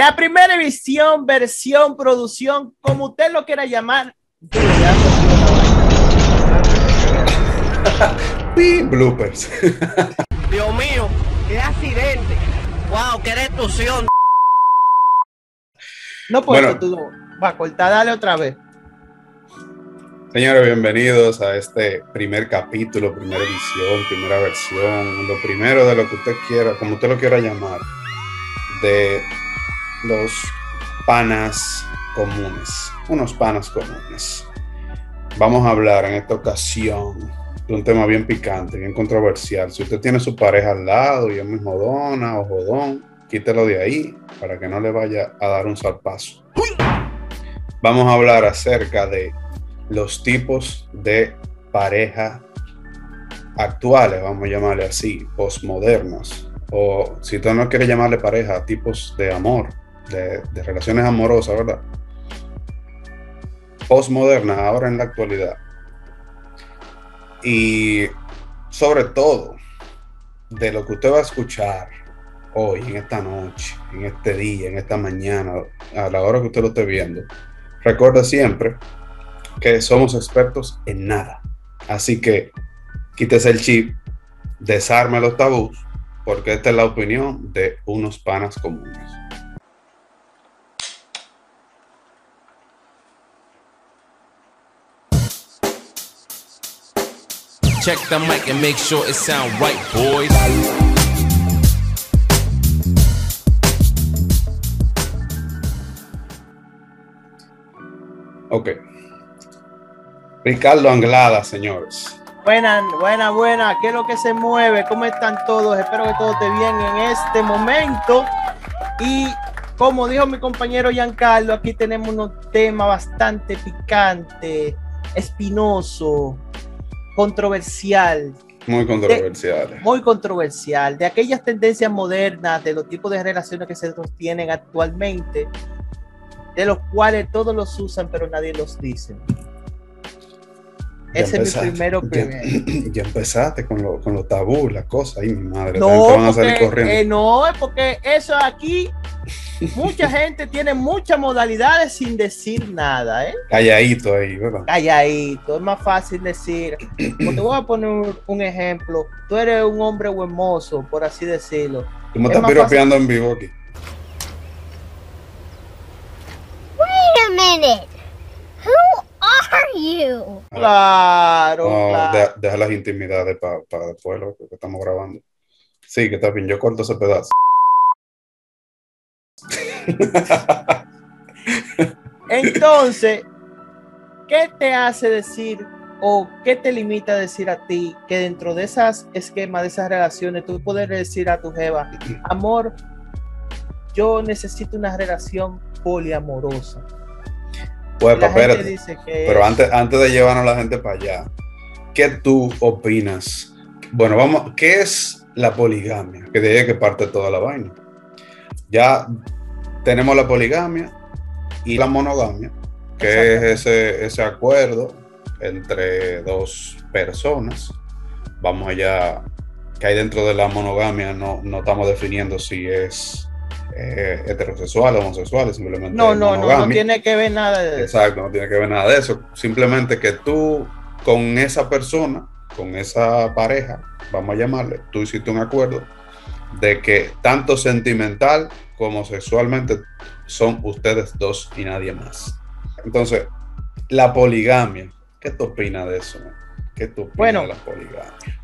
La primera edición, versión, producción, como usted lo quiera llamar. Pi, bloopers. Dios mío, qué accidente. Wow, qué destrucción. No puedo, Bueno. tú va a cortar, dale otra vez. Señores, bienvenidos a este primer capítulo, primera edición, primera versión, lo primero de lo que usted quiera, como usted lo quiera llamar, de los panas comunes, unos panas comunes. Vamos a hablar en esta ocasión de un tema bien picante, bien controversial. Si usted tiene su pareja al lado y es muy jodona o jodón, quítelo de ahí para que no le vaya a dar un zarpazo. Vamos a hablar acerca de los tipos de pareja actuales, vamos a llamarle así, postmodernas, o si usted no quiere llamarle pareja, tipos de amor, de, relaciones amorosas, ¿verdad? Postmodernas, ahora en la actualidad. Y sobre todo, de lo que usted va a escuchar hoy, en esta noche, en este día, en esta mañana, a la hora que usted lo esté viendo, recuerde siempre que somos expertos en nada. Así que quítese el chip, desarme los tabús, porque esta es la opinión de unos panas comunes. Check the mic and make sure it sound right, boys. Ok. Ricardo Anglada, señores. Buena, buena, buena. ¿Qué es lo que se mueve? ¿Cómo están todos? Espero que todo esté bien en este momento. Y como dijo mi compañero Giancarlo, aquí tenemos un tema bastante picante, espinoso, controversial, Muy controversiales. muy controversial, de aquellas tendencias modernas, de los tipos de relaciones que se sostienen actualmente, de los cuales todos los usan, pero nadie los dice. Ya Ese es mi primero ya- primero. Ya, empezaste con, lo- con los tabús, las cosas. Ay, mi madre. No, te van a salir porque, corriendo. eh, no, es porque eso aquí, mucha gente tiene muchas modalidades sin decir nada, ¿eh? Calladito ahí, ¿verdad? Calladito, es más fácil decir. Te voy a poner un, un ejemplo. Tú eres un hombre hermoso, por así decirlo. Tú me es estás piropeando en vivo aquí. Wait a minute. Who are you? Claro, No, claro. deja, deja las intimidades pa- para después lo que estamos grabando. Sí, que está bien. Yo corto ese pedazo. Entonces, ¿qué te hace decir o qué te limita a decir a ti que dentro de esas esquemas, de esas relaciones, tú puedes decir a tu jeva, amor, yo necesito una relación poliamorosa? Pues, la gente espérate. dice que Pero es- antes, antes de llevarnos a la gente para allá, ¿qué tú opinas? Bueno, vamos, ¿qué es la poligamia? Que de que parte toda la vaina. Ya tenemos la poligamia y la monogamia, que es ese, ese acuerdo entre dos personas. Vamos allá, que hay dentro de la monogamia, no, no estamos definiendo si es eh, heterosexual o homosexual, simplemente no, no, no, no tiene que ver nada de eso. Exacto, no tiene que ver nada de eso. Simplemente que tú con esa persona, con esa pareja, vamos a llamarle, tú hiciste un acuerdo de que tanto sentimental como sexualmente son ustedes dos y nadie más. Entonces, la poligamia, ¿qué tú opinas de eso? man? ¿Qué tú opinas Bueno. de la poligamia?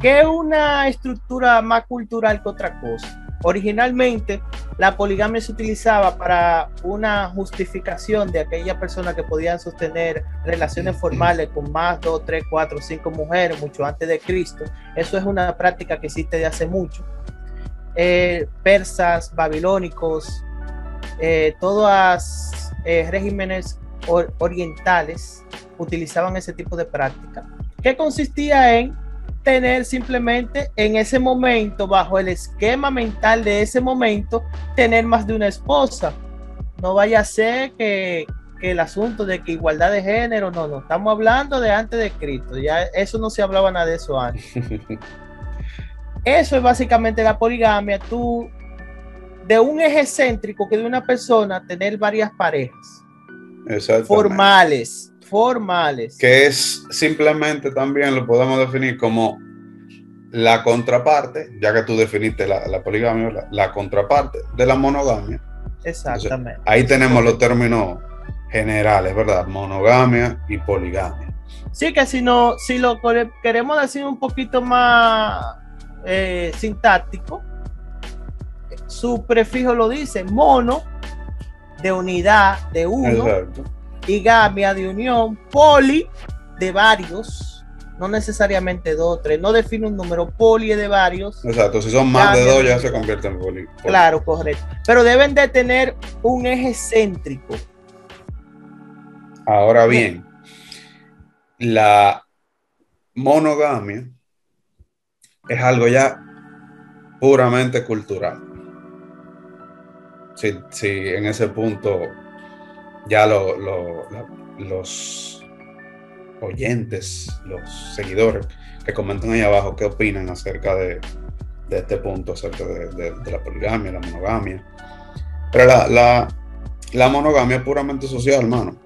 que es una estructura más cultural que otra cosa. Originalmente, la poligamia se utilizaba para una justificación de aquella persona que podían sostener relaciones formales con más, dos, tres, cuatro, cinco mujeres, mucho antes de Cristo. Eso es una práctica que existe de hace mucho. Eh, persas, babilónicos, eh, todos eh, regímenes or- orientales utilizaban ese tipo de práctica, que consistía en tener simplemente en ese momento, bajo el esquema mental de ese momento, tener más de una esposa. No vaya a ser que, que el asunto de que igualdad de género, no, no, estamos hablando de antes de Cristo, ya eso no se hablaba nada de eso antes. Eso es básicamente la poligamia. Tú de un eje céntrico que de una persona tener varias parejas Exactamente. formales, formales. que es simplemente también lo podemos definir como la contraparte, ya que tú definiste la, la poligamia, la, la contraparte de la monogamia. Exactamente. Ahí tenemos los términos generales, ¿verdad? Monogamia y poligamia. Sí, que si no, si lo queremos decir un poquito más eh, sintáctico, su prefijo lo dice, mono, de unidad, de uno, Exacto. y gamia, de unión, poli, de varios, no necesariamente dos, tres, no define un número, poli de varios, Exacto. Si son más de dos, ya se convierte en poli. poli. claro, correcto, pero deben de tener un eje céntrico. Ahora bien, la monogamia es algo ya puramente cultural. Si, si en ese punto ya lo- lo- la- los oyentes, los seguidores que comentan ahí abajo qué opinan acerca de, de este punto, acerca de, de- de la poligamia, la monogamia. Pero la, la- la monogamia es puramente social, hermano.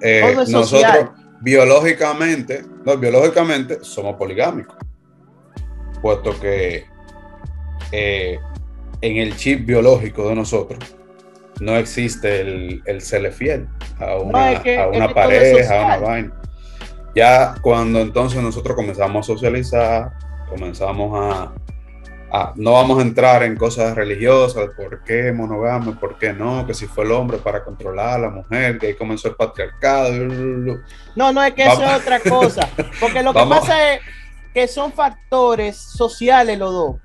Eh, nosotros social. biológicamente, no, biológicamente somos poligámicos, puesto que eh, en el chip biológico de nosotros no existe el, el serle fiel a una, es que- a es una que pareja, a una vaina. Ya cuando entonces nosotros comenzamos a socializar, comenzamos a, a- no vamos a entrar en cosas religiosas, por qué monogamia, por qué no, que si fue el hombre para controlar a la mujer, que ahí comenzó el patriarcado. No, no es que eso es otra cosa. Porque lo que Vamos. pasa es que son factores sociales los dos.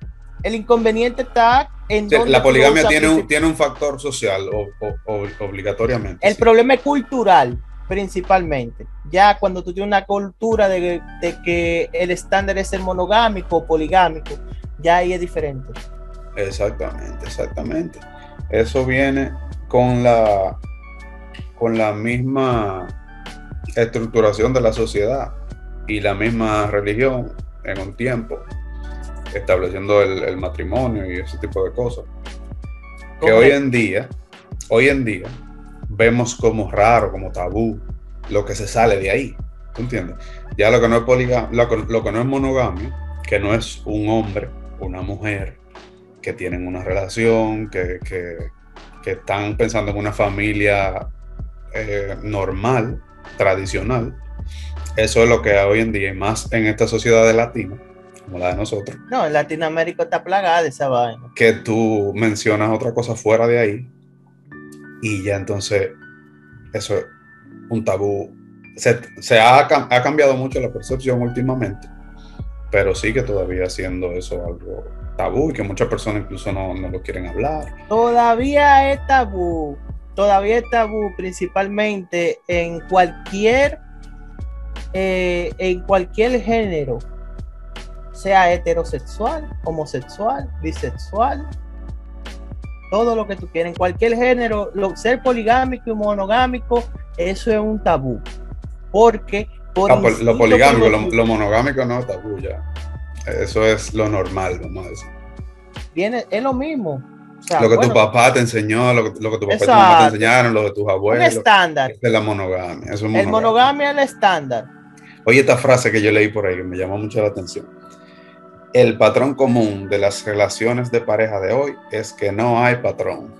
El inconveniente está en La poligamia tiene un, tiene un factor social o- o- o- obligatoriamente. El sí. problema es cultural, principalmente. Ya cuando tú tienes una cultura de, de que el estándar es el monogámico o poligámico, ya ahí es diferente. Exactamente, exactamente. Eso viene con la, con la misma estructuración de la sociedad y la misma religión en un tiempo, estableciendo el, el matrimonio y ese tipo de cosas. Que hoy en día, hoy en día, vemos como raro, como tabú, lo que se sale de ahí. ¿Tú entiendes? Ya lo que no es lo que, lo que no es monogamia, que no es un hombre, una mujer, que tienen una relación, que, que- que están pensando en una familia eh, normal, tradicional. Eso es lo que hoy en día, y más en esta sociedad de latina, como la de nosotros, No, en Latinoamérica está plagada de esa vaina. que tú mencionas otra cosa fuera de ahí y ya entonces eso es un tabú. Se, se ha, ha cambiado mucho la percepción últimamente, pero sigue todavía siendo eso algo tabú y que muchas personas incluso no, no lo quieren hablar. Todavía es tabú. Todavía es tabú, principalmente en cualquier eh, en cualquier género, sea heterosexual, homosexual, bisexual, todo lo que tú quieras, en cualquier género, lo- ser poligámico y monogámico, eso es un tabú. Porque por Ah, lo poligámico, lo, monogámico no es tabú ya. Eso es lo normal, vamos a decir. viene, es lo mismo. O sea, lo que bueno, tu papá te enseñó, lo que, lo que tu papá y tu mamá te enseñaron, lo de tus un abuelos. estándar. Esa es la monogamia. Eso es El monogamia es el estándar. Oye, esta frase que yo leí por ahí que me llamó mucho la atención. El patrón común de las relaciones de pareja de hoy es que no hay patrón.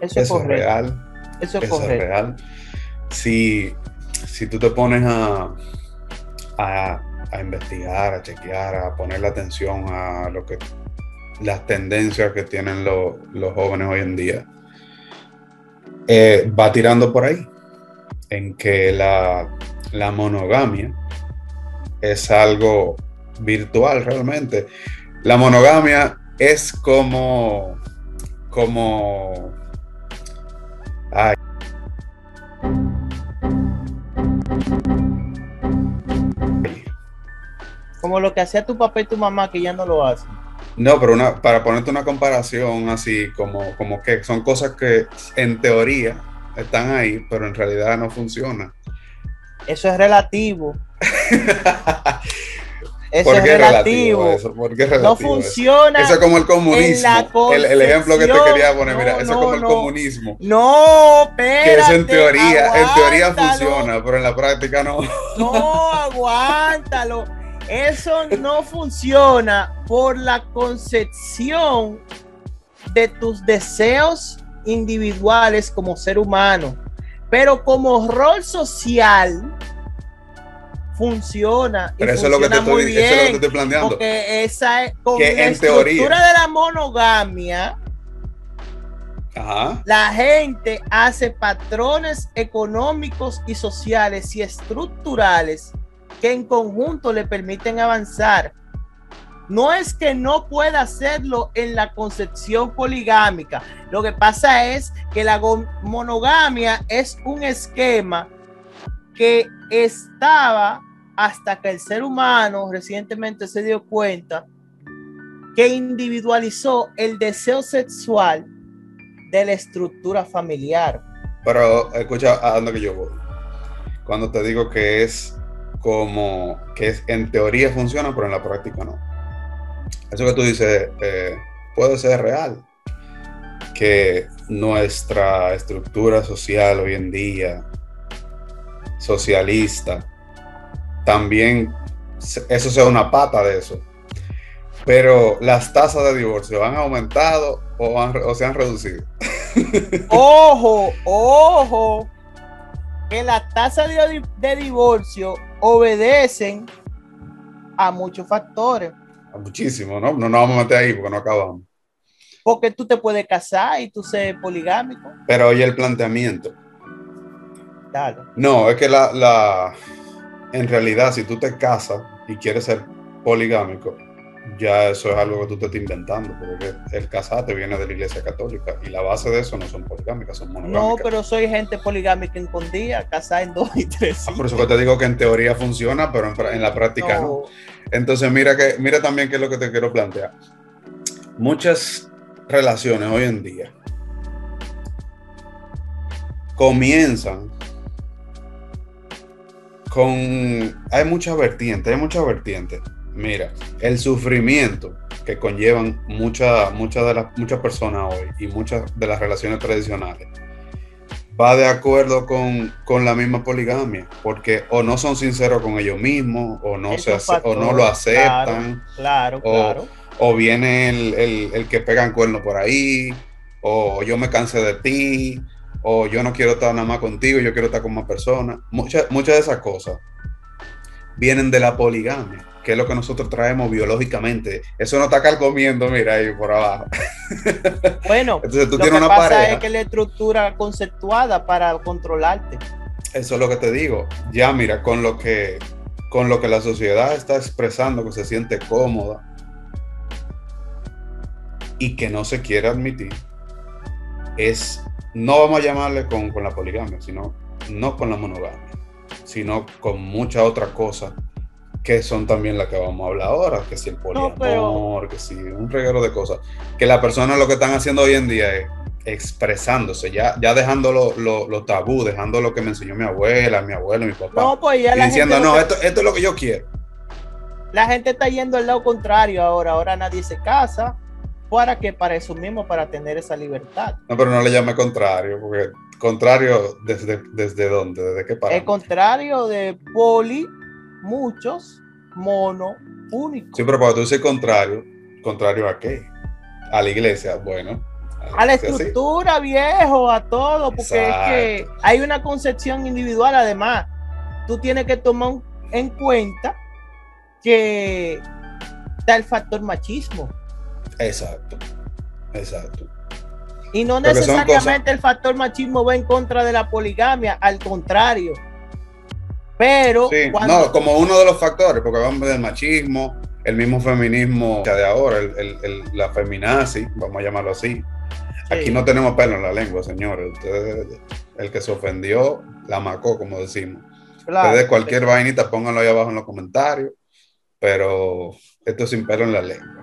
Eso es Eso es real. Eso es Eso es real. Si, si tú te pones a, a, a investigar, a chequear, a ponerle atención a lo que las tendencias que tienen lo- los jóvenes hoy en día, eh, va tirando por ahí, en que la, la monogamia es algo virtual realmente. La monogamia es como, como, ay, Como lo que hacía tu papá y tu mamá, que ya no lo hacen. No, pero una, para ponerte una comparación así, como, como que son cosas que en teoría están ahí, pero en realidad no funcionan. Eso es relativo. Eso ¿Por es qué es relativo. eso? ¿Por qué es No eso? funciona. Eso es como el comunismo. El, el ejemplo que te quería poner, mira, eso no, es como el no. comunismo. No, espérate. Que eso en teoría, en teoría funciona, pero en la práctica no. No, aguántalo. Eso no funciona por la concepción de tus deseos individuales como ser humano. Pero como rol social funciona. y Pero eso es lo que te funciona muy estoy, eso es lo que te bien, estoy planteando. Porque esa es con Que la en estructura teoría- de la monogamia. Ajá. La gente hace patrones económicos y sociales y estructurales que en conjunto le permiten avanzar. No es que no pueda hacerlo en la concepción poligámica. Lo que pasa es que la monogamia es un esquema que estaba hasta que el ser humano recientemente se dio cuenta que individualizó el deseo sexual de la estructura familiar. Pero escucha a dónde que yo voy. Cuando te digo que es como que en teoría funciona, pero en la práctica no. Eso que tú dices eh, puede ser real. Que nuestra estructura social hoy en día, socialista, también eso sea una pata de eso. Pero las tasas de divorcio han aumentado o, se han reducido. Ojo, ojo, que las tasas de divorcio obedecen a muchos factores. Muchísimo, ¿no? No nos vamos a meter ahí porque no acabamos. Porque tú te puedes casar y tú ser poligámico. Pero oye el planteamiento. Dale. No, es que la, la, en realidad, si tú te casas y quieres ser poligámico, ya eso es algo que tú te estás inventando, porque el casarte viene de la iglesia católica y la base de eso no son poligámicas, son monogámicas. No, pero soy gente poligámica en con día, casada en dos y tres. Ah, por eso que te digo que en teoría funciona, pero en, la práctica no. Entonces, mira que mira también qué es lo que te quiero plantear. Muchas relaciones hoy en día comienzan con hay muchas vertientes, hay muchas vertientes. Mira, el sufrimiento que conllevan muchas muchas de las muchas personas hoy y muchas de las relaciones tradicionales va de acuerdo con, con la misma poligamia, porque o no son sinceros con ellos mismos, o no, se o no lo aceptan, Claro, o, claro. o viene el, el- el que pegan cuernos por ahí, o yo me cansé de ti, o yo no quiero estar nada más contigo, yo quiero estar con más personas. Muchas, muchas de esas cosas vienen de la poligamia, que es lo que nosotros traemos biológicamente. Eso no está comiendo, mira ahí por abajo. Bueno, Entonces tú lo tienes que una pasa pareja. es que la estructura conceptuada para controlarte. Eso es lo que te digo. Ya mira, con lo que con lo que la sociedad está expresando que se siente cómoda y que no se quiere admitir, es, no vamos a llamarle con, con la poligamia, sino no con la monogamia, sino con muchas otras cosas que son también las que vamos a hablar ahora, que si el poliamor, pero- que si un reguero de cosas, que las personas lo que están haciendo hoy en día es expresándose, ya, ya dejando lo, lo- lo tabú, dejando lo que me enseñó mi abuela, mi abuelo, mi papá, No, pues ya y la diciendo, gente, no, que- esto, esto es lo que yo quiero. la gente está yendo al lado contrario ahora. Ahora nadie se casa. ¿Para qué? Para eso mismo, para tener esa libertad. No, pero no le llame contrario, porque contrario, ¿desde, desde dónde? ¿Desde qué El parámetro? contrario de poli, muchos, mono, único. Sí, pero cuando tú dices contrario, ¿contrario a qué? A la iglesia, bueno. a la estructura, viejo, a todo, porque es que hay una concepción individual. Además, tú tienes que tomar en cuenta que está el factor machismo Exacto, exacto. Y no Porque necesariamente el factor machismo va en contra de la poligamia, al contrario. Pero Sí, cuando no, como uno de los factores, porque vamos del machismo, el mismo feminismo de ahora, el, el- el- la feminazi, vamos a llamarlo así. Aquí no tenemos pelo en la lengua, señores. Ustedes, el que se ofendió, la macó, como decimos. claro, Ustedes cualquier vainita, pónganlo ahí abajo en los comentarios, pero esto es sin pelo en la lengua.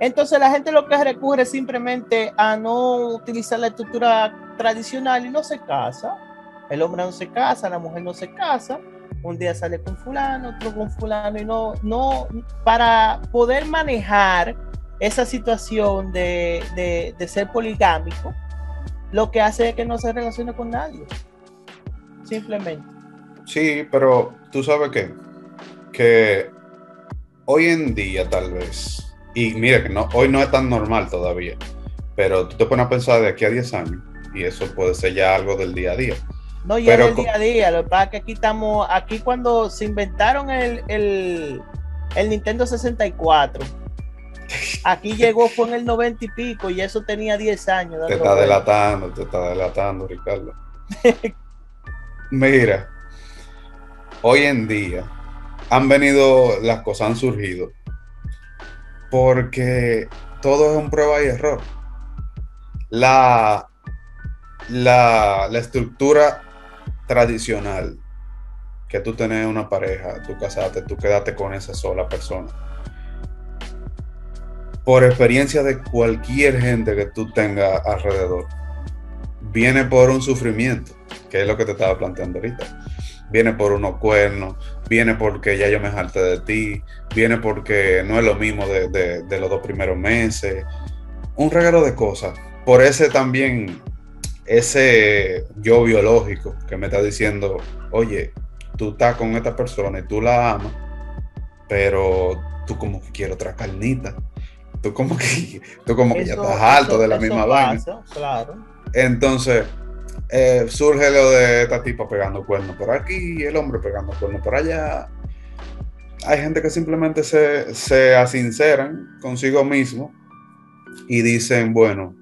Entonces la gente lo que recurre simplemente a no utilizar la estructura tradicional y no se casa. El hombre no se casa, la mujer no se casa. un día sale con fulano, otro con fulano, y no, no, para poder manejar esa situación de, de, de ser poligámico, lo que hace es que no se relacione con nadie. Simplemente. Sí, pero tú sabes qué? que hoy en día tal vez, y mira que no, hoy no es tan normal todavía, pero tú te pones a pensar de aquí a 10 años y eso puede ser ya algo del día a día. No, ya Pero del día a día. Lo que pasa es que aquí estamos, aquí cuando se inventaron el, el, el Nintendo 64, aquí llegó fue en el 90 y pico y eso tenía 10 años. Te está delatando, te está delatando, Ricardo. Mira, hoy en día han venido, las cosas han surgido porque todo es un prueba y error. La, la, la estructura tradicional que tú tenés una pareja, tú casaste, tú quedaste con esa sola persona. Por experiencia de cualquier gente que tú tengas alrededor, viene por un sufrimiento, que es lo que te estaba planteando ahorita. Viene por unos cuernos, viene porque ya yo me harté de ti, viene porque no es lo mismo de, de- de los dos primeros meses. Un regalo de cosas. Por ese también, ese yo biológico que me está diciendo, oye, tú estás con esta persona y tú la amas, pero tú como que quieres otra carnita. Tú como que, tú como que ya estás eso- de la misma vaina. Claro. Entonces, eh, surge lo de esta tipa pegando cuernos por aquí, el hombre pegando cuernos por allá. Hay gente que simplemente se, se asinceran consigo mismo y dicen, bueno,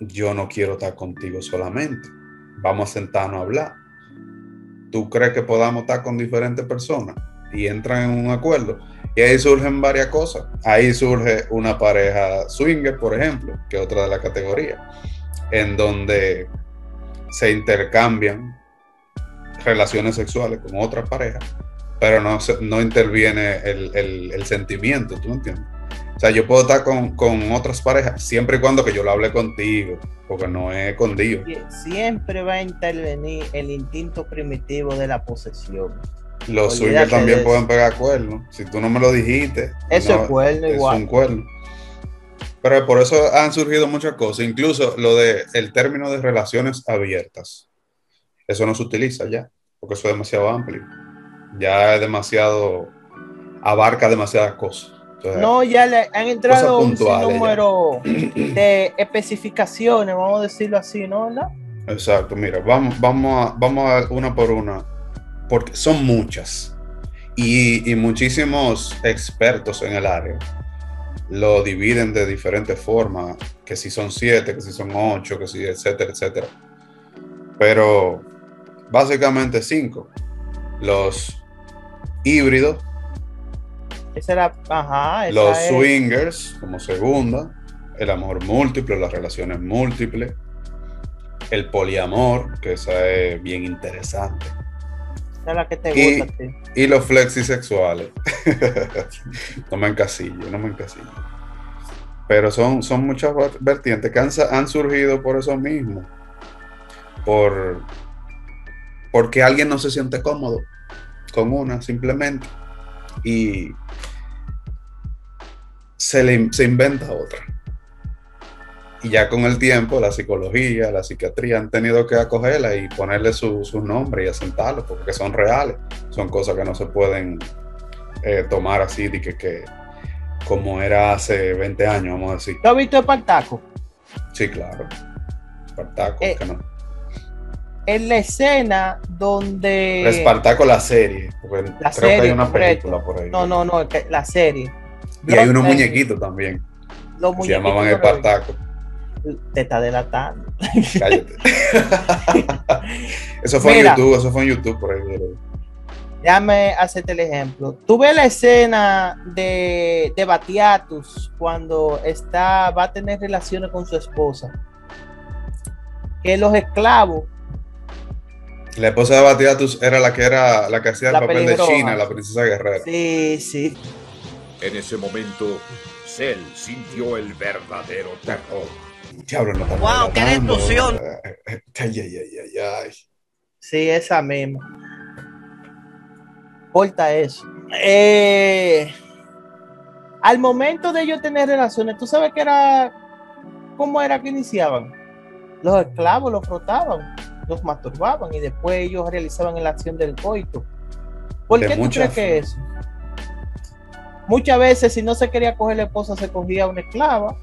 yo no quiero estar contigo solamente. Vamos a sentarnos a hablar. ¿Tú crees que podamos estar con diferentes personas? Y entran en un acuerdo. Y ahí surgen varias cosas. Ahí surge una pareja swinger, por ejemplo, que es otra de la categoría en donde se intercambian relaciones sexuales con otras parejas, pero no, no interviene el, el- el sentimiento, ¿tú me entiendes? O sea, yo puedo estar con, con otras parejas siempre y cuando que yo lo hable contigo, porque no es con Dios. Sie- Siempre va a intervenir el instinto primitivo de la posesión. Los swingers también de pueden pegar cuernos. Si tú no me lo dijiste, Eso no, es cuerno es igual. un cuerno. Pero por eso han surgido muchas cosas, incluso lo de el término de relaciones abiertas. Eso no se utiliza ya, porque eso es demasiado amplio. Ya es demasiado, abarca demasiadas cosas. Entonces, No, ya le han entrado un ya. número de especificaciones, vamos a decirlo así, ¿no? ¿Verdad? Exacto, mira, vamos, vamos, a, vamos a una por una, porque son muchas. Y, y muchísimos expertos en el área lo dividen de diferentes formas, que si son siete, que si son ocho, que si etcétera, etcétera. Pero básicamente cinco. Los híbridos, Esa era, ajá, esa los es- swingers como segunda, el amor múltiple, las relaciones múltiples, el poliamor, que esa es bien interesante, esa es la que te Y- gusta y los flexisexuales. no me encasillo, no me encasillo. Pero son, son muchas ver- vertientes que han, han surgido por eso mismo. Por, porque alguien no se siente cómodo con una, simplemente. Y se, le, se inventa otra. Y ya con el tiempo, la psicología, la psiquiatría han tenido que acogerla y ponerle su, su nombre y asentarlo, porque son reales. Son cosas que no se pueden eh, tomar así, de que, que como era hace 20 años, vamos a decir. ¿Tú has visto Espartaco? Sí, claro. Espartaco, Eh, que no. En la escena donde... Espartaco la serie, porque La creo que hay una correcto. película por ahí. No, no, no, la serie. Y hay unos muñequitos también, Los se llamaban muñequitos Espartaco. Te está delatando. Cállate. eso fue Mira. en YouTube, eso fue en YouTube por ahí. Déjame hacerte el ejemplo. Tú ves la escena de, de Batiatus cuando está, va a tener relaciones con su esposa. Que los esclavos, La esposa de Batiatus era la que era la que hacía el papel de. China, la princesa guerrera. sí, sí. En ese momento, Cell sintió el verdadero terror. Diablo, no estamos Wow, qué explosión. Ay, ay, ay, ay, ay. Sí, esa misma. Corta eso. Eh, al momento de ellos tener relaciones, ¿tú sabes que era cómo era que iniciaban? Los esclavos los frotaban, los masturbaban y después ellos realizaban la acción del coito. ¿Por De qué tú crees que eso? Muchas veces, si no se quería coger la esposa, se cogía una esclava,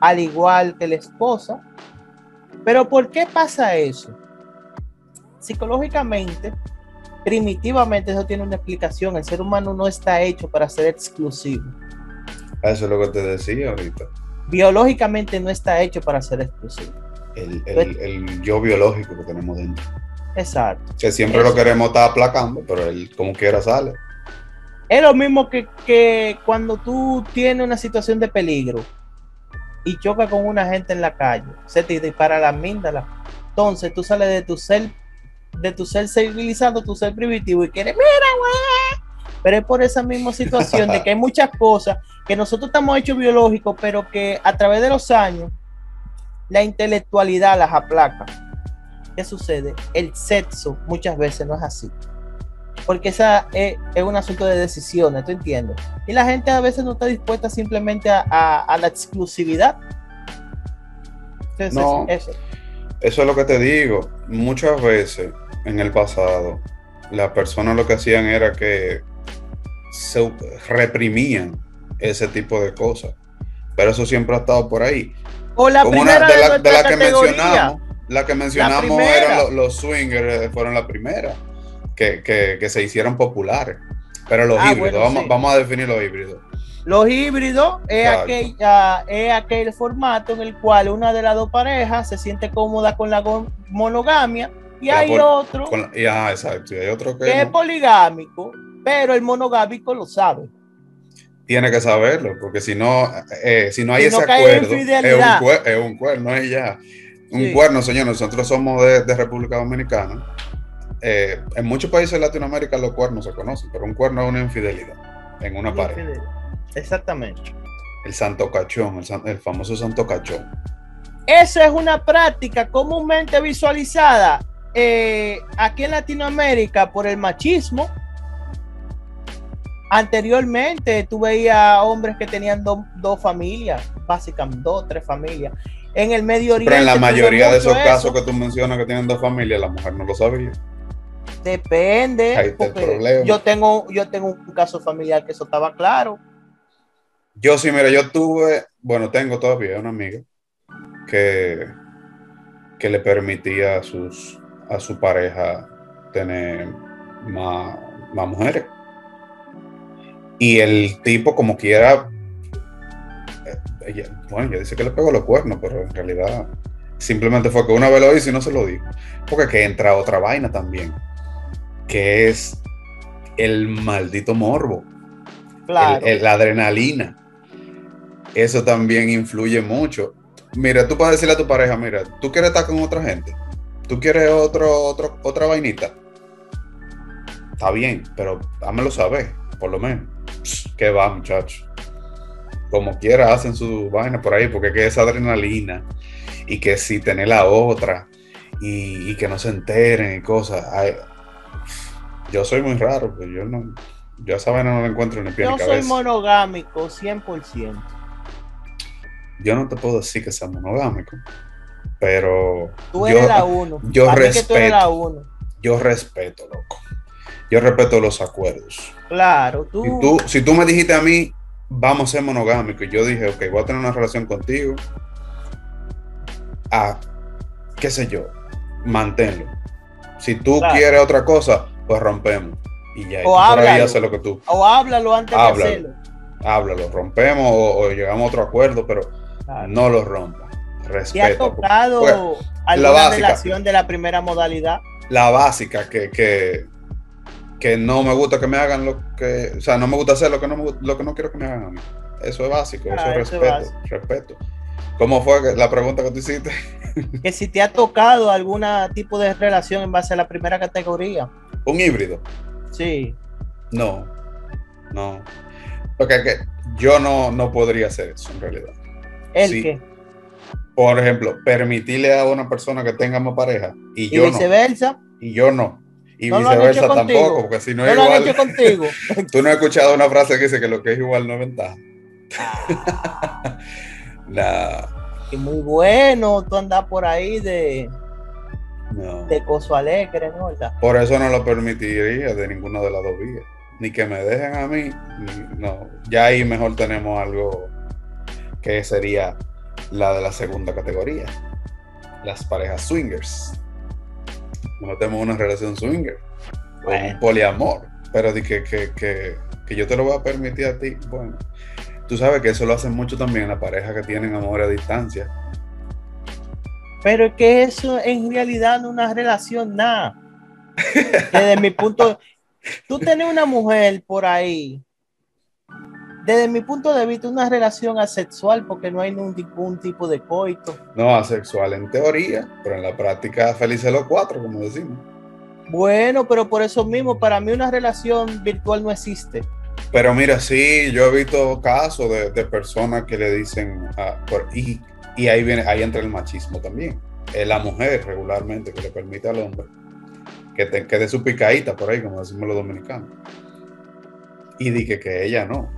al igual que la esposa. Pero ¿por qué pasa eso? Psicológicamente, primitivamente, eso tiene una explicación. El ser humano no está hecho para ser exclusivo. Eso es lo que te decía ahorita. Biológicamente no está hecho para ser exclusivo. El, el- el yo biológico que tenemos dentro. Exacto. Que siempre lo queremos estar aplacando, pero él como quiera sale. Es lo mismo que, que cuando tú tienes una situación de peligro y chocas con una gente en la calle, se te dispara la amígdala. Entonces tú sales de tu ser, de tu ser civilizado, tu ser primitivo y quieres, mira, güey. Pero es por esa misma situación de que hay muchas cosas que nosotros estamos hechos biológicos, pero que a través de los años la intelectualidad las aplaca. ¿Qué sucede? El sexo muchas veces no es así porque esa es, es un asunto de decisiones, ¿tú entiendes? Y la gente a veces no está dispuesta simplemente a, a- a la exclusividad. Entonces, No. eso. Eso es lo que te digo. Muchas veces en el pasado, las personas lo que hacían era que se reprimían ese tipo de cosas. Pero eso siempre ha estado por ahí. O la Como primera una de, la, de la que mencionamos, la que mencionamos primera. eran lo- los swingers, eh, fueron la primera que, que- que se hicieron populares. Pero los Ah, híbridos, bueno, vamos, sí. vamos a definir los híbridos. Los híbridos es, Exacto. aquella, es aquel formato en el cual una de las dos parejas se siente cómoda con la monogamia y La hay otro la- y, ajá, exacto. Y hay otro que que es no. poligámico, pero el monogámico lo sabe. tiene que saberlo, porque si no, eh, si no hay Si no ese en acuerdo, es un, cuer- es un cuerno, es ya. Un Sí. cuerno, señor. Nosotros somos de, de República Dominicana. Eh, en muchos países de Latinoamérica los cuernos se conocen, pero un cuerno es una infidelidad en una pareja. Exactamente. El santo cachón, el, san- el famoso santo cachón. Esa es una práctica comúnmente visualizada eh, aquí en Latinoamérica por el machismo. Anteriormente tú veías hombres que tenían do- dos familias, básicamente dos, tres familias. En el Medio Oriente. Pero en la mayoría de esos eso. casos que tú mencionas que tienen dos familias, la mujer no lo sabía. Depende. Porque yo tengo, yo tengo un caso familiar que eso estaba claro. Yo sí, mira, yo tuve, bueno, tengo todavía una amiga que, que le permitía a, sus, a su pareja tener más, más mujeres. Y el tipo, como quiera, eh, ella, bueno, ella dice que le pegó los cuernos, pero en realidad simplemente fue que una vez lo hizo y no se lo dijo. Porque que entra otra vaina también, que es el maldito morbo Claro. el- el- la adrenalina. Eso también influye mucho. Mira, tú puedes decirle a tu pareja, mira, tú quieres estar con otra gente, tú quieres otro, otro, otra vainita. Está bien, pero dámelo saber, por lo menos. ¿Qué va, muchachos? Como quiera, hacen su vaina por ahí, porque es que esa adrenalina y que si tener la otra y, y que no se enteren y cosas. ay, yo soy muy raro, pues yo no, yo a esa vaina no la encuentro ni pie Yo ni soy cabeza. monogámico 100%. yo no te puedo decir que sea monogámico, pero Tú yo, eres la uno. yo Para que tú eres respeto. la uno. yo respeto, loco. Yo respeto los acuerdos. Claro, tú. Si tú, si tú me dijiste a mí, vamos a ser monogámicos, y yo dije, ok, voy a tener una relación contigo, a, qué sé yo, manténlo. Si tú Claro. quieres otra cosa, pues rompemos. Y ya, O háblalo. haces lo que tú, O háblalo antes Háblalo. de hacerlo. háblalo, rompemos o, o llegamos a otro acuerdo, pero Claro. no lo rompas. ¿Te ha Respeto. tocado Bueno, alguna básica. relación de la primera modalidad? la básica que, que, que no me gusta que me hagan lo que, o sea, no me gusta hacer lo que no, me lo que no quiero que me hagan a mí. Eso es básico, eso Ah, es eso es respeto, básico. respeto. ¿Cómo fue la pregunta que tú hiciste? Que si te ha tocado algún tipo de relación en base a la primera categoría. ¿Un híbrido? Sí. No, no. Porque que yo no, no podría hacer eso en realidad. El Sí. que. Por ejemplo, permitirle a una persona que tenga más pareja y Y yo no. viceversa. Y yo no. Y No viceversa contigo. tampoco, porque si no, No es lo han igual. hecho contigo. Tú no has escuchado una frase que dice que lo que es igual no es ventaja. Nah, Y muy bueno, tú andas por ahí de, no. de coso alegre, ¿no? ¿Verdad? Por eso no lo permitiría de ninguna de las dos vías. Ni que me dejen a mí, ni- no. Ya ahí mejor tenemos algo que sería la de la segunda categoría. Las parejas swingers. No tenemos una relación swinger. O Bueno. un poliamor. Pero de que, que, que, que yo te lo voy a permitir a ti. Bueno, tú sabes que eso lo hacen mucho también las parejas que tienen amor a distancia. Pero es que eso en realidad no es una relación nada. Desde mi punto, tú tenés una mujer por ahí. Desde mi punto de vista, una relación asexual porque no hay ningún tipo de coito. No asexual en teoría, pero en la práctica felices los cuatro, como decimos. Bueno, pero por eso mismo, para mí una relación virtual no existe. Pero mira, sí, yo he visto casos de, de personas que le dicen, ah, por- y, y ahí viene, ahí entra el machismo también. Es la mujer regularmente que le permite al hombre que te quede su picadita por ahí, como decimos los dominicanos. Y dije que ella no.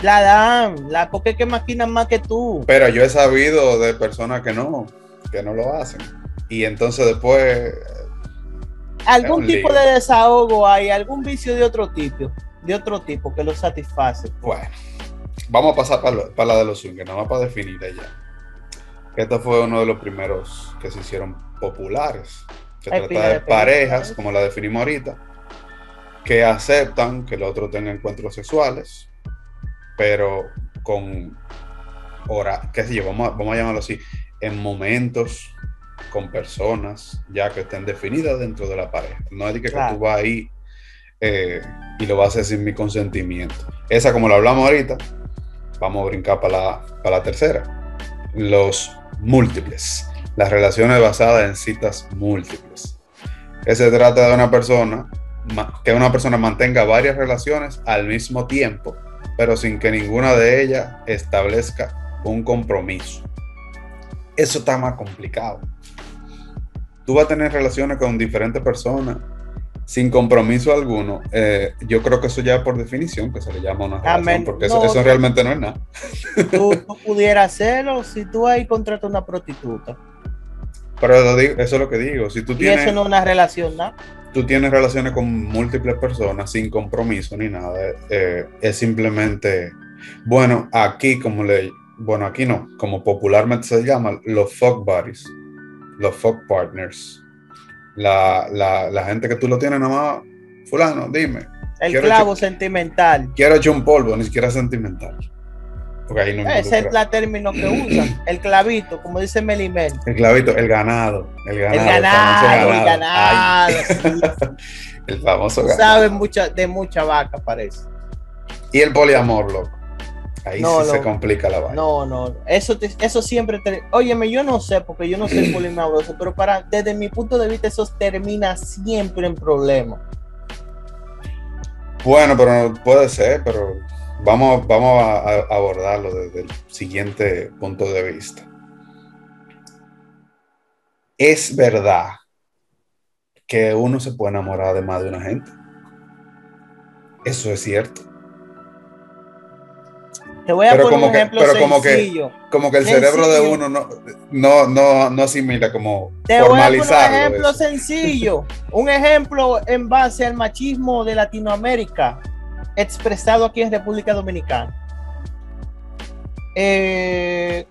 La dan, la porque es que maquinan más que tú. Pero yo he sabido de personas que no, que no lo hacen. Y entonces después, Algún un tipo lío. de desahogo hay, algún vicio de otro tipo, de otro tipo que lo satisface. bueno, vamos a pasar para, lo- para la de los swingers, nada más para definir ella. Este fue uno de los primeros que se hicieron populares. Se Hay trata de de parejas, como la definimos ahorita, que aceptan que el otro tenga encuentros sexuales, pero con hora, qué sé yo, vamos a, vamos a llamarlo así, en momentos con personas ya que estén definidas dentro de la pareja. No es de que, que Claro. tú vas ahí eh, y lo vas a hacer sin mi consentimiento. Esa, como lo hablamos ahorita, vamos a brincar para la, para la tercera. Los múltiples. Las relaciones basadas en citas múltiples. Se trata de una persona, que una persona mantenga varias relaciones al mismo tiempo, pero sin que ninguna de ellas establezca un compromiso. Eso está más complicado. Tú vas a tener relaciones con diferentes personas sin compromiso alguno. Eh, yo creo que eso ya por definición que se le llama una relación, Amén. porque eso, No. eso realmente no es nada. Tú, tú pudieras hacerlo si tú ahí contratas una prostituta. Pero eso es lo que digo. Si tú Y tienes, eso no es una relación, ¿no? tú tienes relaciones con múltiples personas sin compromiso ni nada, eh, es simplemente, bueno, aquí como le, bueno, aquí no, como popularmente se llama, los fuck buddies, los fuck partners, la, la, la gente que tú lo tienes nada más, fulano, dime, El clavo sentimental. quiero echar un polvo, ni siquiera sentimental. Porque ahí no Ese es el término que usan. El clavito, como dice Melimel. El clavito, el ganado, el ganado, El ganado, el ganado. Sí. el famoso ganado. sabes mucha, de mucha vaca, parece. Y el poliamor, loco. Ahí No, sí se complica la vaina. No, no. Eso, te- eso siempre. Te, óyeme, yo no sé, porque yo no soy poliamoroso, pero para, desde mi punto de vista, eso termina siempre en problemas. Bueno, pero puede ser, pero vamos, vamos a, a abordarlo desde el siguiente punto de vista. Es verdad que uno se puede enamorar de más de una gente. Eso es cierto. Te voy a Pero poner como un que- ejemplo pero como que- sencillo. Como que el cerebro de uno no, no, no, no asimila como Te voy a poner un ejemplo eso. sencillo. un ejemplo en base al machismo de Latinoamérica, expresado aquí en República Dominicana. Eh,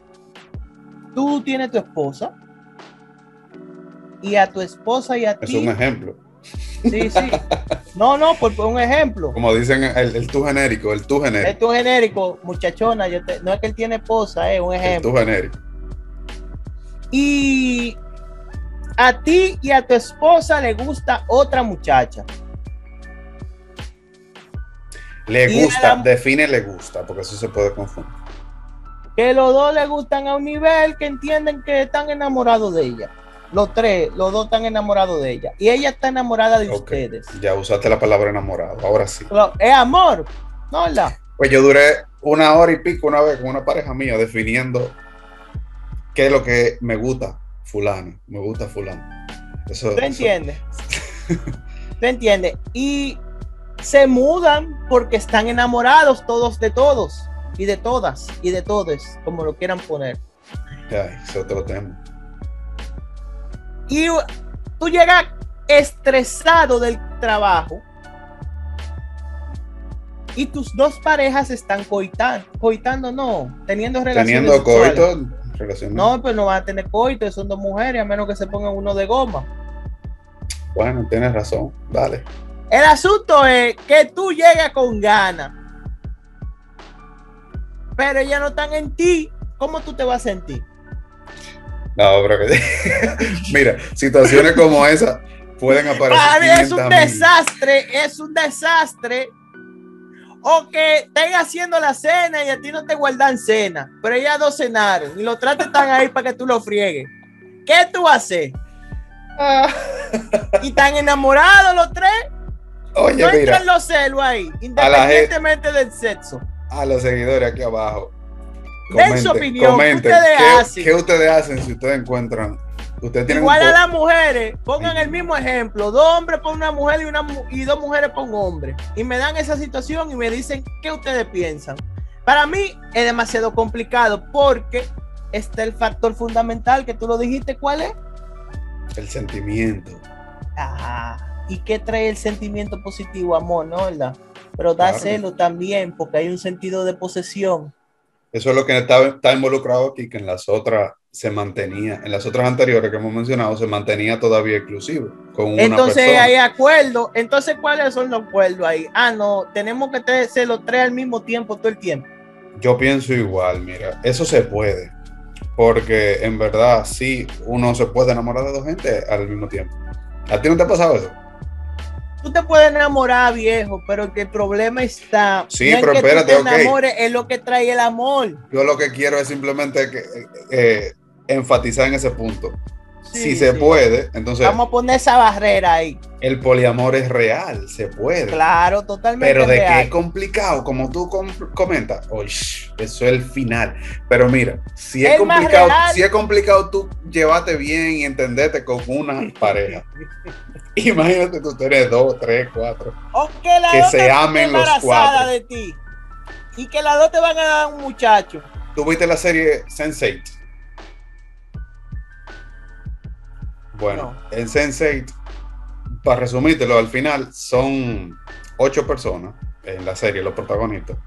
tú tienes tu esposa. Y a tu esposa y a Es ti. un ejemplo. Sí, sí. No, no, por, por un ejemplo. Como dicen el, el tú genérico, el tú genérico. Esto es genérico, muchachona. yo te- no es que él tiene esposa, es un El ejemplo. tú genérico. Y a ti y a tu esposa le gusta otra muchacha. Le Y gusta, la- define le gusta, porque eso se puede confundir. Que los dos le gustan a un nivel que entienden que están enamorados de ella. Los tres, los dos están enamorados de ella. Y ella está enamorada de ustedes. Ya usaste la palabra enamorado, ahora sí. Es amor, ¿no? ¿verdad? Pues yo duré una hora y pico una vez con una pareja mía definiendo qué es lo que me gusta fulano, me gusta fulano. Eso, ¿Tú eso- entiendes? ¿Tú entiendes? Y se mudan porque están enamorados todos de todos y de todas y de todos, como lo quieran poner. Ese es otro tema. Y tú llegas estresado del trabajo y tus dos parejas están coitando, coitando no, teniendo relaciones Teniendo coito, relaciones. No, pues no van a tener coito, son dos mujeres, a menos que se pongan uno de goma. Bueno, tienes razón. Dale. El asunto es que tú llegas con ganas, pero ellas no están en ti. ¿Cómo tú te vas a sentir? No, pero que. Mira, situaciones como esa pueden aparecer. Para mí es un 500.000. desastre, es un desastre. O que estén haciendo la cena y a ti no te guardan cena, pero ellas dos cenaron y los trates están ahí para que tú lo friegues. ¿Qué tú haces? Ah. Y están enamorados los tres. Oye, no mira, entran los celos ahí, la independientemente del sexo. a los seguidores aquí abajo. Den su opinión, ¿qué comenten, ustedes ¿qué, hacen? qué ustedes hacen si ustedes encuentran? Igual a las mujeres, pongan el mismo ejemplo, dos hombres por una mujer y, una, mu- y dos mujeres por un hombre. Y me dan esa situación y me dicen qué ustedes piensan. Para mí es demasiado complicado porque está el factor fundamental que tú lo dijiste, ¿cuál es? el sentimiento. Ah, ¿y qué trae el sentimiento positivo? Amor, ¿no? ¿Verdad? Pero da Claro. celo también porque hay un sentido de posesión. Eso es lo que está, está involucrado aquí, que en las otras se mantenía, en las otras anteriores que hemos mencionado, se mantenía todavía exclusivo con una Entonces persona. hay acuerdos. Entonces, ¿cuáles son los acuerdos ahí? Ah, no, tenemos que ser los tres al mismo tiempo todo el tiempo. Yo pienso igual, mira, eso se puede, porque en verdad sí, uno se puede enamorar de dos gente al mismo tiempo. ¿A ti no te ha pasado eso? Tú te puedes enamorar, viejo, pero que el problema está. Sí, no es pero que tú espérate, te enamores, es lo que trae el amor. Yo lo que quiero es simplemente que, eh, eh, enfatizar en ese punto. Sí, si se sí. puede, entonces Vamos a poner esa barrera ahí. el poliamor es real, se puede. Claro, totalmente. Pero de que es complicado, como tú com- comentas, uy, eso es el final. Pero mira, si es complicado, si es complicado tú llevarte bien y entenderte con una pareja. Imagínate tú tienes dos, tres, cuatro. O que la que dos se amen los cuatro. de ti. Y que las dos te van a dar un muchacho. ¿Tú viste la serie Sense8? Bueno, en Sense8, para resumírtelo, al final son ocho personas en la serie, los protagonistas,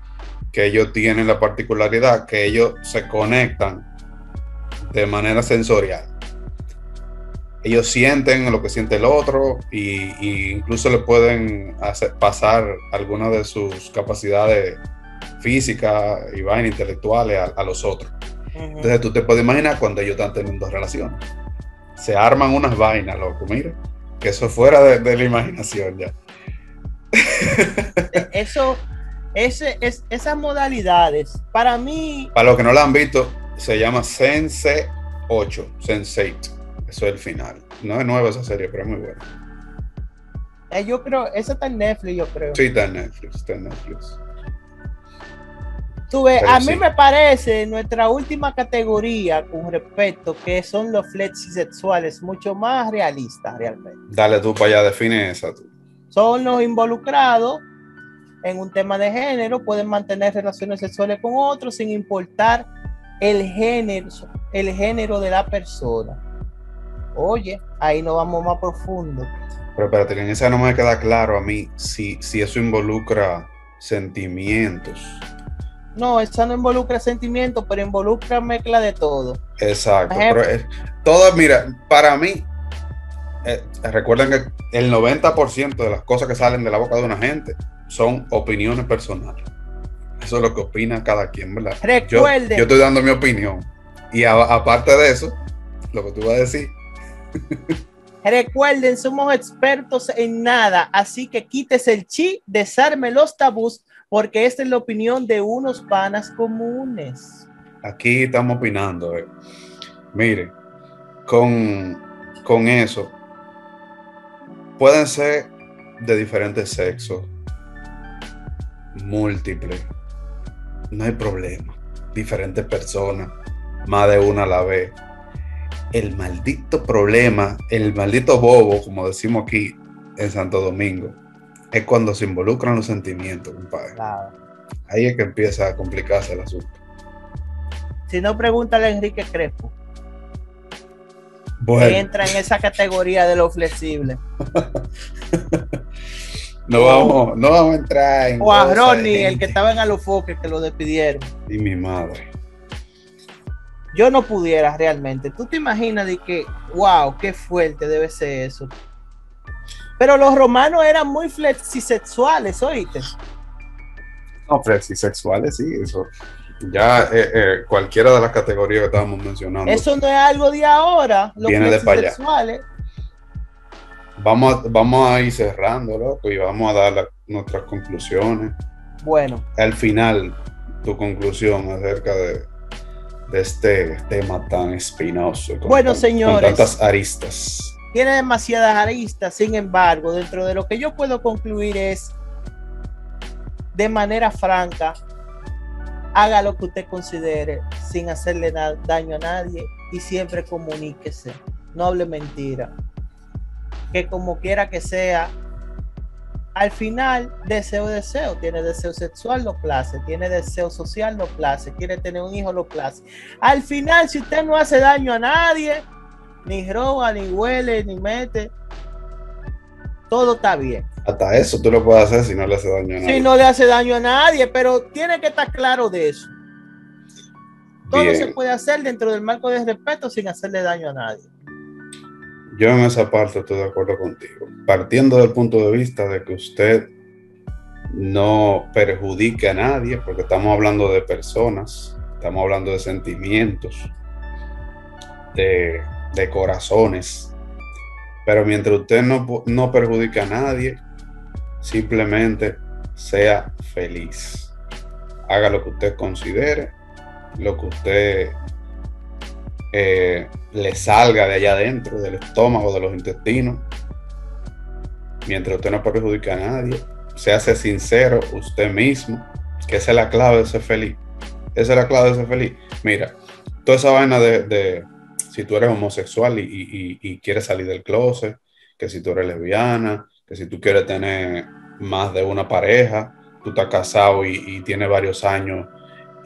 que ellos tienen la particularidad que ellos se conectan de manera sensorial. Ellos sienten lo que siente el otro y, y incluso le pueden hacer pasar algunas de sus capacidades físicas y vainas intelectuales a, a los otros. Entonces tú te puedes imaginar cuando ellos están teniendo relaciones. Se arman unas vainas, loco, mira. Que eso fuera de, de la imaginación ya. Eso, ese, es, esas modalidades, para mí, Para los que no la han visto, se llama Sense 8, Sense8. Eso es el final. No es nueva esa serie, pero es muy buena. eh, yo creo, esa está en Netflix, yo creo. Sí, está en Netflix, está en Netflix. Tú ves, Pero a mí sí. me parece nuestra última categoría con respecto que son los flexisexuales mucho más realistas realmente. Dale tú para allá, define esa tú. Son los involucrados en un tema de género, pueden mantener relaciones sexuales con otros sin importar el género, el género de la persona. Oye, ahí nos vamos más profundo. Pero espérate, que en esa no me queda claro a mí si, si eso involucra sentimientos. No, esa no involucra sentimientos, pero involucra mezcla de todo. Exacto. Pero es- todo, mira, para mí, eh, recuerden que el 90% de las cosas que salen de la boca de una gente son opiniones personales. Eso es lo que opina cada quien, ¿verdad? Yo, Recuerden. yo estoy dando mi opinión. Y a- aparte de eso, lo que tú vas a decir, Recuerden, somos expertos en nada, así que quítese el chi, desarme los tabús, porque esta es la opinión de unos panas comunes. aquí estamos opinando. eh. Mire, con, con eso, pueden ser de diferentes sexos, múltiples, no hay problema. Diferentes personas, más de una a la vez. El maldito problema, el maldito bobo, como decimos aquí, en Santo Domingo, es cuando se involucran los sentimientos, compadre. Claro. Ahí es que empieza a complicarse el asunto. Si no, pregúntale a Enrique Crespo. que entra en esa categoría de lo flexible. no vamos, no vamos a entrar en. O a Ronnie, el que estaba en Alofoque, que lo despidieron. Y mi madre. Yo no pudiera realmente. ¿Tú te imaginas de que, wow, qué fuerte debe ser eso? Pero los romanos eran muy flexisexuales, ¿oíste? No, sexuales, sí, eso. Ya eh, eh, cualquiera de las categorías que estábamos mencionando. Eso no es algo de ahora, los Viene de allá. flexisexuales. Vamos, a, vamos a ir cerrando, loco, y vamos a dar la- nuestras conclusiones. Bueno, Al final, tu conclusión acerca de, de este tema tan espinoso. con Bueno, señores. Con tantas aristas. Tiene demasiadas aristas, sin embargo, dentro de lo que yo puedo concluir es, de manera franca, haga lo que usted considere sin hacerle daño a nadie y siempre comuníquese, no hable mentira. Que como quiera que sea, al final, deseo, deseo, tiene deseo sexual, lo place, tiene deseo social, lo place, quiere tener un hijo, lo place. Al final, si usted no hace daño a nadie, ni roba, ni huele, ni mete. Todo está bien. Hasta eso tú lo puedes hacer si no le hace daño a nadie. Si no le hace daño a nadie, pero tiene que estar claro de eso. Todo Bien. se puede hacer dentro del marco de respeto sin hacerle daño a nadie. Yo en esa parte estoy de acuerdo contigo. Partiendo del punto de vista de que usted no perjudique a nadie, porque estamos hablando de personas, estamos hablando de sentimientos, de, de corazones. Pero mientras usted no, no a nadie, simplemente sea feliz. Haga lo que usted considere, lo que usted eh, le salga de allá adentro, del estómago, de los intestinos. Mientras usted no perjudique a nadie, séase sincero usted mismo, que esa es la clave de ser feliz. Esa es la clave de ser feliz. Mira, toda esa vaina de si tú eres homosexual y, y- quieres salir del closet, que si tú eres lesbiana, que si tú quieres tener más de una pareja, tú estás casado y, tienes varios años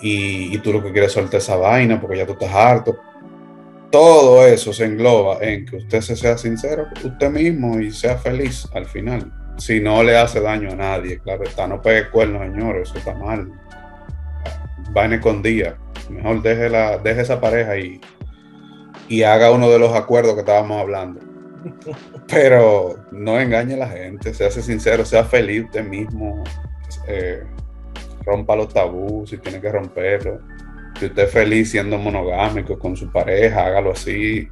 y, tú lo que quieres es soltar esa vaina porque ya tú estás harto. Todo eso se engloba en que usted se sea sincero usted mismo y sea feliz al final. Si no le hace daño a nadie, claro está, no pegue cuernos, señores, eso está mal. Vaina escondida. Mejor deje, la, deje esa pareja y, y haga uno de los acuerdos que estábamos hablando. Pero no engañe a la gente, sea sincero, sea feliz usted mismo, eh, rompa los tabús si tiene que romperlos. Si usted es feliz siendo monogámico con su pareja, hágalo así.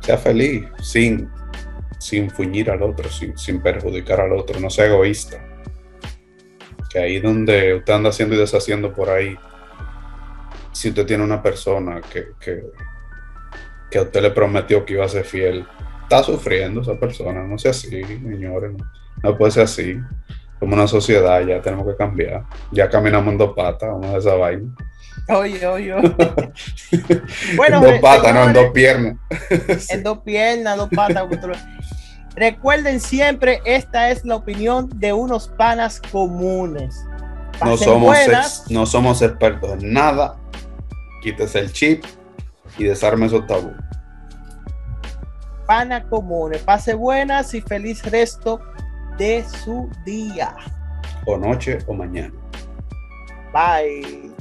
Sea feliz, sin, sin fuñir al otro, sin, sin perjudicar al otro, no sea egoísta. Que ahí donde usted anda haciendo y deshaciendo por ahí, si usted tiene una persona que, que, que a usted le prometió que iba a ser fiel, está sufriendo esa persona, no sea así, señores, no, no puede ser así. Como una sociedad ya tenemos que cambiar. Ya caminamos en dos patas, vamos a esa vaina. Oye, oye, oye. Bueno, en dos re- patas, no en dos piernas. Sí. en dos piernas, dos patas. Recuerden siempre, esta es la opinión de unos panas comunes. No somos, ex- no somos expertos en nada. Quítese el chip y desarme esos tabú. Pana comunes. Pase buenas y feliz resto de su día. O noche o mañana. Bye.